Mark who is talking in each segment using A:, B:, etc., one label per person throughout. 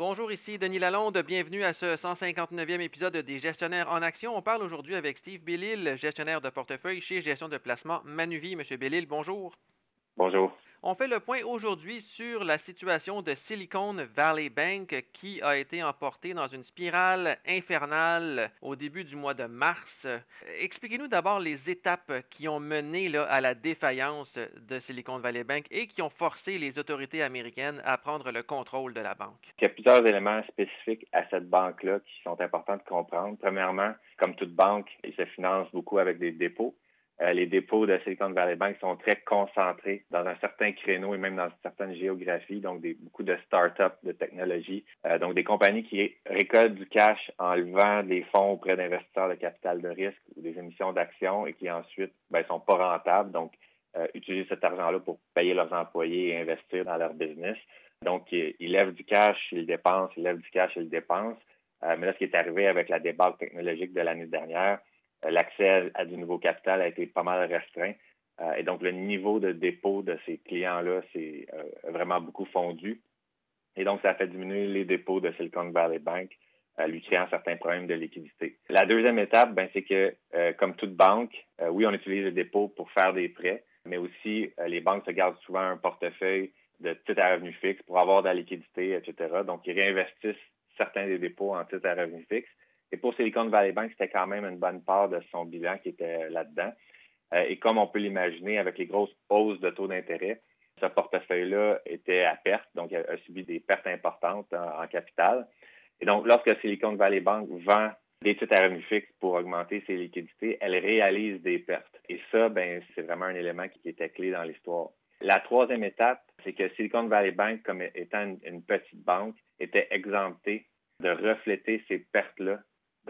A: Bonjour, ici Denis Lalonde. Bienvenue à ce 159e épisode des Gestionnaires en action. On parle aujourd'hui avec Steve Bellil, gestionnaire de portefeuille chez Gestion de placement Manuvie. Monsieur Bellil, bonjour.
B: Bonjour.
A: On fait le point aujourd'hui sur la situation de Silicon Valley Bank qui a été emportée dans une spirale infernale au début du mois de mars. Expliquez-nous d'abord les étapes qui ont mené à la défaillance de Silicon Valley Bank et qui ont forcé les autorités américaines à prendre le contrôle de la banque.
B: Il y a plusieurs éléments spécifiques à cette banque-là qui sont importants de comprendre. Premièrement, comme toute banque, il se finance beaucoup avec des dépôts. Euh, les dépôts de Silicon Valley Bank sont très concentrés dans un certain créneau et même dans certaines géographies, donc des, beaucoup de start-up de technologie, euh, donc des compagnies qui récoltent du cash en levant des fonds auprès d'investisseurs de capital de risque ou des émissions d'actions et qui ensuite ne ben, sont pas rentables, donc euh, utilisent cet argent-là pour payer leurs employés et investir dans leur business. Donc, ils, lèvent du cash, ils dépensent, ils lèvent du cash, ils dépensent. mais là, ce qui est arrivé avec la débâcle technologique de l'année dernière, euh, l'accès à, du nouveau capital a été pas mal restreint. Euh, et donc, le niveau de dépôt de ces clients-là s'est euh, vraiment beaucoup fondu. Et donc, ça a fait diminuer les dépôts de Silicon Valley Bank, lui créant certains problèmes de liquidité. La deuxième étape, ben, c'est que, comme toute banque, oui, on utilise les dépôts pour faire des prêts, mais aussi les banques se gardent souvent un portefeuille de titres à revenu fixe pour avoir de la liquidité, etc. Donc, ils réinvestissent certains des dépôts en titres à revenu fixe. Et pour Silicon Valley Bank, c'était quand même une bonne part de son bilan qui était là-dedans. Euh, et comme on peut l'imaginer, avec les grosses hausses de taux d'intérêt, ce portefeuille-là était à perte, donc a, subi des pertes importantes en, capital. Et donc, lorsque Silicon Valley Bank vend des titres à revenu fixe pour augmenter ses liquidités, elle réalise des pertes. Et ça, ben, c'est vraiment un élément qui était clé dans l'histoire. La troisième étape, c'est que Silicon Valley Bank, comme étant une petite banque, était exemptée de refléter ces pertes-là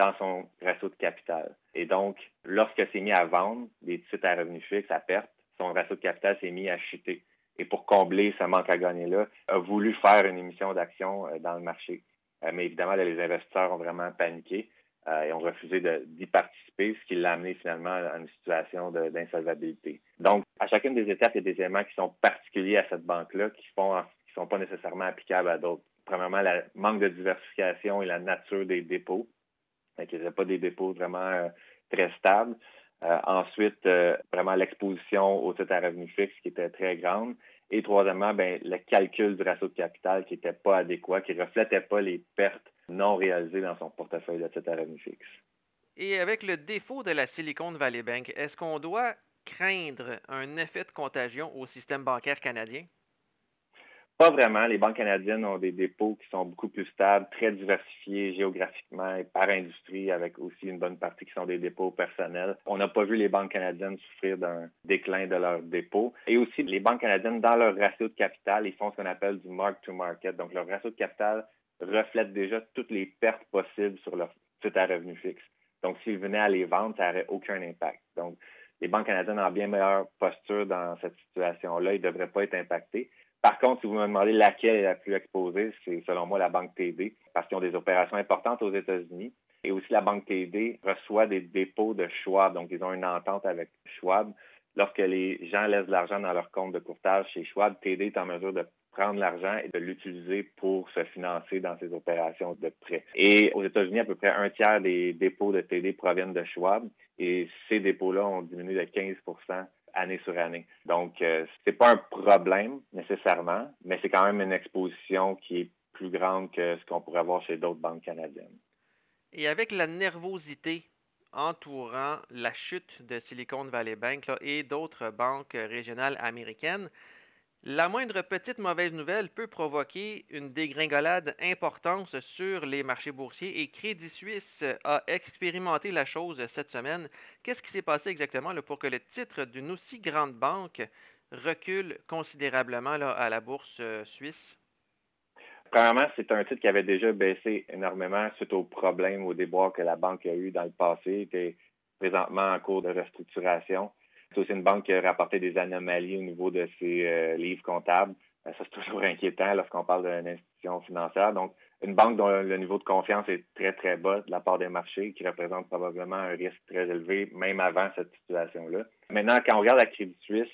B: dans son ratio de capital. Et donc, lorsque c'est mis à vendre des titres à revenus fixes à perte, son ratio de capital s'est mis à chuter. Et pour combler ce manque à gagner-là, a voulu faire une émission d'actions euh, dans le marché. Euh, mais évidemment, les investisseurs ont vraiment paniqué euh, et ont refusé d'y participer, ce qui l'a amené finalement à une situation d'insolvabilité. Donc, à chacune des étapes, il y a des éléments qui sont particuliers à cette banque-là, qui font qui sont pas nécessairement applicables à d'autres. Premièrement, le manque de diversification et la nature des dépôts qu'il n'y avait pas des dépôts vraiment euh, très stables. Euh, ensuite, euh, vraiment l'exposition au titre à revenu fixe qui était très grande. Et troisièmement, ben, le calcul du ratio de capital qui n'était pas adéquat, qui ne reflétait pas les pertes non réalisées dans son portefeuille de titre à revenu fixe.
A: Et avec le défaut de la Silicon Valley Bank, est-ce qu'on doit craindre un effet de contagion au système bancaire canadien?
B: Pas vraiment. Les banques canadiennes ont des dépôts qui sont beaucoup plus stables, très diversifiés géographiquement et par industrie, avec aussi une bonne partie qui sont des dépôts personnels. On n'a pas vu les banques canadiennes souffrir d'un déclin de leurs dépôts. Et aussi, les banques canadiennes, dans leur ratio de capital, ils font ce qu'on appelle du mark-to-market. Donc, leur ratio de capital reflète déjà toutes les pertes possibles sur leur titre à revenu fixe. Donc, s'ils venaient à les vendre, ça n'aurait aucun impact. Donc, les banques canadiennes ont bien meilleure posture dans cette situation-là. Ils ne devraient pas être impactés. Par contre, si vous me demandez laquelle est la plus exposée, c'est selon moi la banque TD, parce qu'ils ont des opérations importantes aux États-Unis. Et aussi, la banque TD reçoit des dépôts de Schwab. Donc, ils ont une entente avec Schwab. Lorsque les gens laissent de l'argent dans leur compte de courtage chez Schwab, TD est en mesure de prendre l'argent et de l'utiliser pour se financer dans ces opérations de prêt. Et aux États-Unis, à peu près un tiers des dépôts de TD proviennent de Schwab et ces dépôts-là ont diminué de 15 année sur année. Donc, euh, c'est pas un problème nécessairement, mais c'est quand même une exposition qui est plus grande que ce qu'on pourrait avoir chez d'autres banques canadiennes.
A: Et avec la nervosité entourant la chute de Silicon Valley Bank et d'autres banques régionales américaines, la moindre petite mauvaise nouvelle peut provoquer une dégringolade importante sur les marchés boursiers et Crédit Suisse a expérimenté la chose cette semaine. Qu'est-ce qui s'est passé exactement pour que le titre d'une aussi grande banque recule considérablement à la bourse euh, suisse?
B: Premièrement, c'est un titre qui avait déjà baissé énormément suite aux problèmes, aux déboires que la banque a eu dans le passé, qui est présentement en cours de restructuration. C'est aussi une banque qui a rapporté des anomalies au niveau de ses euh, livres comptables. Euh, ça, c'est toujours inquiétant lorsqu'on parle d'une institution financière. Donc, une banque dont le niveau de confiance est très, très bas de la part des marchés, qui représente probablement un risque très élevé, même avant cette situation-là. Maintenant, quand on regarde la Crédit Suisse,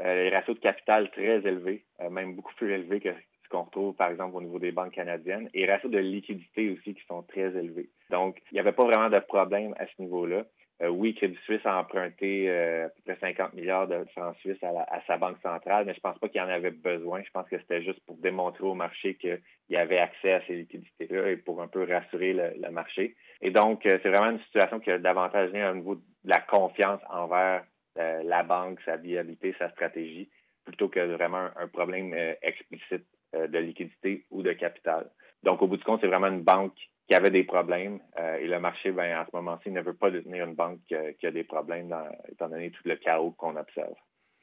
B: euh, les ratios de capital très élevés, même beaucoup plus élevés que ce qu'on retrouve par exemple au niveau des banques canadiennes, et ratios de liquidité aussi qui sont très élevés. Donc, il n'y avait pas vraiment de problème à ce niveau-là. Euh, oui, Crédit Suisse a emprunté euh, à peu près 50 milliards de francs suisses à, sa banque centrale, mais je pense pas qu'il en avait besoin. Je pense que c'était juste pour démontrer au marché qu'il y avait accès à ces liquidités-là et pour un peu rassurer le, marché. Et donc, euh, c'est vraiment une situation qui a davantage lié au niveau de la confiance envers la banque, sa viabilité, sa stratégie, plutôt que vraiment un, problème explicite de liquidité ou de capital. Donc, au bout du compte, c'est vraiment une banque qui avait des problèmes. Euh, et le marché, ben, à ce moment-ci, ne veut pas détenir une banque qui a, des problèmes, étant donné tout le chaos qu'on observe.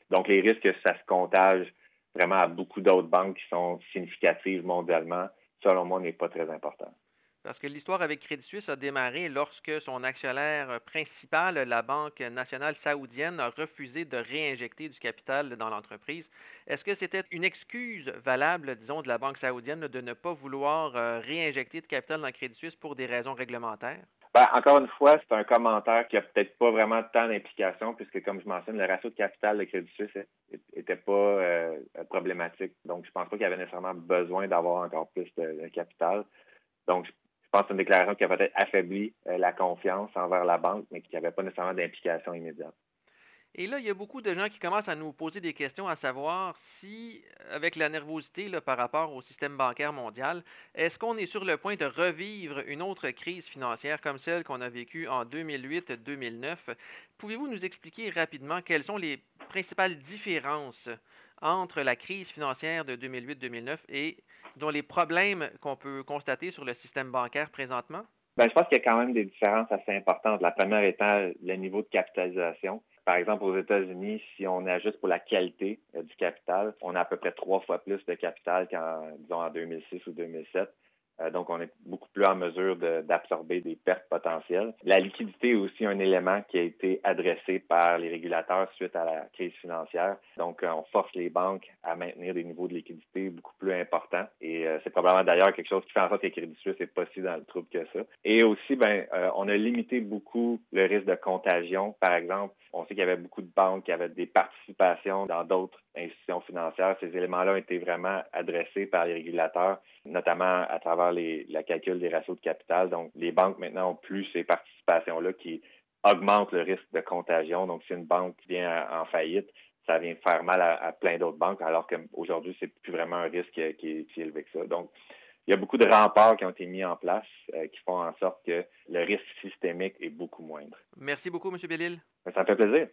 B: Donc, les risques que ça se contage vraiment à beaucoup d'autres banques qui sont significatives mondialement, selon moi, n'est pas très important.
A: Parce que l'histoire avec Crédit Suisse a démarré lorsque son actionnaire principal, la Banque nationale saoudienne, a refusé de réinjecter du capital dans l'entreprise. Est-ce que c'était une excuse valable, disons, de la Banque saoudienne de ne pas vouloir euh, réinjecter de capital dans Crédit Suisse pour des raisons réglementaires?
B: Ben, encore une fois, c'est un commentaire qui a peut-être pas vraiment tant d'implication, puisque comme je mentionne, le ratio de capital de Crédit Suisse n'était pas euh, problématique. Donc, je pense pas qu'il y avait nécessairement besoin d'avoir encore plus de, de capital. Donc, pense que c'est une déclaration qui a peut-être affaibli euh, la confiance envers la banque, mais qui n'avait pas nécessairement d'implication immédiate.
A: Et là, il y a beaucoup de gens qui commencent à nous poser des questions à savoir si, avec la nervosité par rapport au système bancaire mondial, est-ce qu'on est sur le point de revivre une autre crise financière comme celle qu'on a vécue en 2008-2009? Pouvez-vous nous expliquer rapidement quelles sont les principales différences entre la crise financière de 2008-2009 et dont les problèmes qu'on peut constater sur le système bancaire présentement?
B: Ben, je pense qu'il y a quand même des différences assez importantes. La première étant le niveau de capitalisation. Par exemple, aux États-Unis, si on ajuste pour la qualité euh, du capital, on a à peu près trois fois plus de capital qu'en, disons, en 2006 ou 2007. Euh, donc, on est beaucoup plus en mesure d'absorber des pertes potentielles. La liquidité est aussi un élément qui a été adressé par les régulateurs suite à la crise financière. Donc, euh, on force les banques à maintenir des niveaux de liquidité beaucoup plus importants. Et euh, c'est probablement d'ailleurs quelque chose qui fait en sorte que Crédit Suisse n'est pas si dans le trouble que ça. Et aussi, ben, on a limité beaucoup le risque de contagion. Par exemple, on sait qu'il y avait beaucoup de banques qui avaient des participations dans d'autres institutions financières. Ces éléments-là ont été vraiment adressés par les régulateurs, notamment à travers la calcul des ratios de capital. Donc, les banques maintenant ont plus ces participations-là qui augmentent le risque de contagion. Donc, si une banque vient en faillite, ça vient faire mal à, plein d'autres banques, alors qu'aujourd'hui, c'est plus vraiment un risque qui est si élevé que ça. Donc, il y a beaucoup de remparts qui ont été mis en place euh, qui font en sorte que le risque systémique est beaucoup moindre.
A: Merci beaucoup, M. Bellil.
B: Ça fait plaisir.